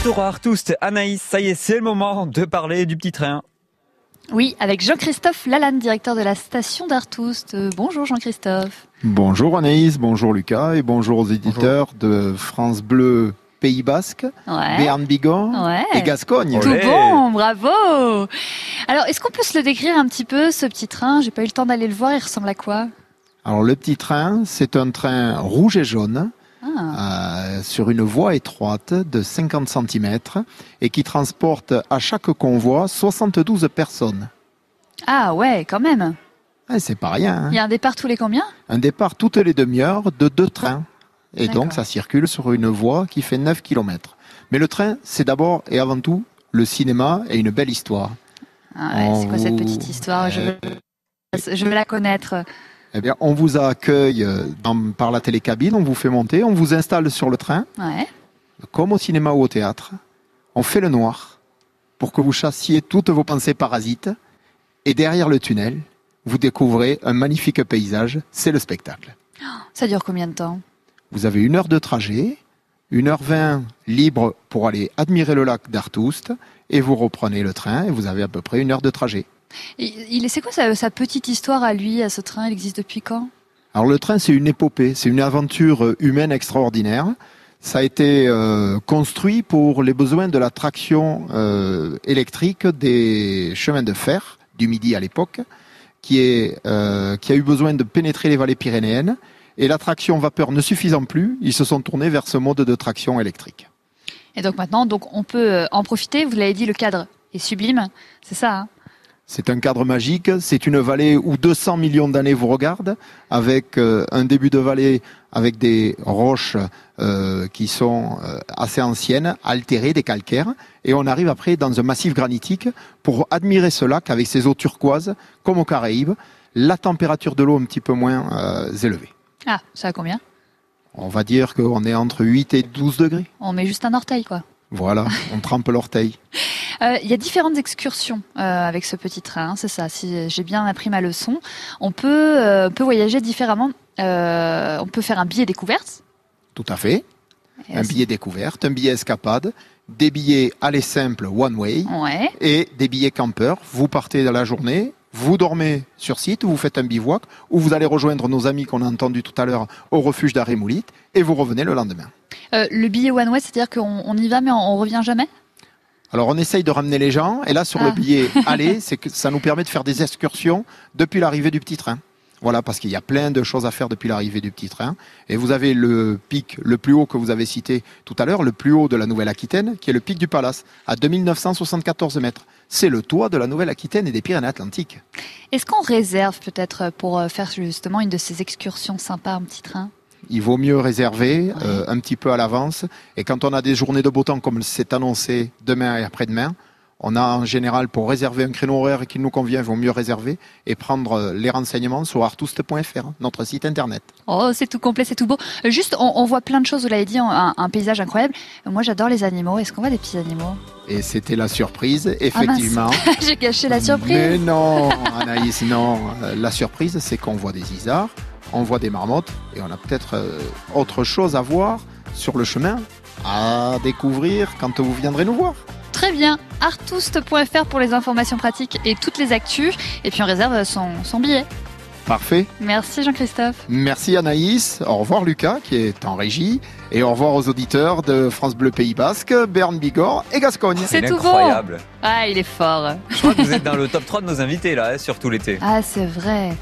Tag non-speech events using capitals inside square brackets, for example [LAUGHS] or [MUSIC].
Retour à Artoust, Anaïs, ça y est, c'est le moment de parler du petit train. Oui, avec Jean-Christophe Lalanne, directeur de la station d'Artoust. Euh, bonjour Jean-Christophe. Bonjour Anaïs, bonjour Lucas et bonjour aux éditeurs de France Bleu Pays Basque, Ouais. Béarn Bigon Ouais. et Gascogne. Tout Olé. bon, bravo. Alors, est-ce qu'on peut se le décrire un petit peu, ce petit train? J'ai pas eu le temps d'aller le voir, il ressemble à quoi? Alors le petit train, c'est un train rouge et jaune ah. euh, sur une voie étroite de 50 cm et qui transporte à chaque convoi 72 personnes. Ah ouais, quand même. Ah, c'est pas rien. hein. Il y a un départ tous les combien? Un départ toutes les demi-heures de deux trains. Et donc ça circule sur une voie qui fait 9 km. Mais le train, c'est d'abord et avant tout le cinéma et une belle histoire. ah ouais, C'est quoi cette petite histoire? Je veux, je veux la connaître. Eh bien, on vous accueille euh, dans- par la télécabine, on vous fait monter, on vous installe sur le train, Ouais. comme au cinéma ou au théâtre. On fait le noir pour que vous chassiez toutes vos pensées parasites. Et derrière le tunnel, vous découvrez un magnifique paysage. C'est le spectacle. Ça dure combien de temps? Vous avez une heure de trajet, une heure vingt libre pour aller admirer le lac d'Artoust, et vous reprenez le train et vous avez à peu près une heure de trajet. Il, C'est quoi sa, sa petite histoire à lui, à ce train? Il existe depuis quand? Alors le train, c'est une épopée, c'est une aventure euh, humaine extraordinaire. Ça a été euh, construit pour les besoins de la traction euh, électrique des chemins de fer du Midi à l'époque, qui, est, euh, qui a eu besoin de pénétrer les vallées pyrénéennes. Et la traction vapeur ne suffisant plus, ils se sont tournés vers ce mode de traction électrique. Et donc maintenant, donc on peut en profiter. Vous l'avez dit, le cadre est sublime. C'est ça. Hein? C'est un cadre magique, c'est une vallée où 200 millions d'années vous regardent, avec euh, un début de vallée avec des roches euh, qui sont euh, assez anciennes, altérées, des calcaires, et on arrive après dans un massif granitique pour admirer ce lac avec ses eaux turquoises, comme aux Caraïbes, la température de l'eau un petit peu moins élevée. ah, ça a combien? On va dire qu'on est entre 8 et 12 degrés. On met juste un orteil, quoi. Voilà, on trempe l'orteil. [LAUGHS] Euh, Il y a différentes excursions euh, avec ce petit train, hein, c'est ça. Si j'ai bien appris ma leçon, on peut, euh, peut voyager différemment. On peut faire un billet découverte. Tout à fait. Et Un aussi- billet découverte, un billet escapade, des billets aller simple one way. Ouais. et des billets campeurs. Vous partez dans la journée, vous dormez sur site, vous faites un bivouac, ou vous allez rejoindre nos amis qu'on a entendus tout à l'heure au refuge d'Arémoulit, et vous revenez le lendemain. Euh, le billet One Way, c'est-à-dire qu'on on y va mais on, on revient jamais? Alors on essaye de ramener les gens, et là sur Ah. le billet [LAUGHS] aller, c'est que ça nous permet de faire des excursions depuis l'arrivée du petit train. Voilà, parce qu'il y a plein de choses à faire depuis l'arrivée du petit train. Et vous avez le pic le plus haut que vous avez cité tout à l'heure, le plus haut de la Nouvelle-Aquitaine, qui est le pic du Palace, à 2974 mètres. C'est le toit de la Nouvelle-Aquitaine et des Pyrénées-Atlantiques. Est-ce qu'on réserve peut-être pour euh, faire justement une de ces excursions sympas en petit train? Il vaut mieux réserver euh, un petit peu à l'avance. Et quand on a des journées de beau temps comme c'est annoncé demain et après-demain, on a en général pour réserver un créneau horaire qui nous convient, il vaut mieux réserver et prendre euh, les renseignements sur artoust.fr, notre site internet. Oh, c'est tout complet, c'est tout beau. Euh, Juste, on, on voit plein de choses, vous l'avez dit, un, un paysage incroyable. Moi, j'adore les animaux. Est-ce qu'on voit des petits animaux? Et c'était la surprise, effectivement. [LAUGHS] J'ai gâché la surprise. Mais non, Anaïs, non. La surprise, c'est qu'on voit des isards, on voit des marmottes et on a peut-être euh, autre chose à voir sur le chemin à découvrir quand vous viendrez nous voir. Très bien. Artoust.fr pour les informations pratiques et toutes les actus. Et puis on réserve son, son billet. Parfait. Merci Jean-Christophe. Merci Anaïs, au revoir Lucas qui est en régie et au revoir aux auditeurs de France Bleu Pays Basque, Berne Bigorre et Gascogne. C'est tout incroyable. Ah, il est fort. Je crois que vous êtes dans le top 3 de nos invités là, hein, surtout l'été. Ah, c'est vrai.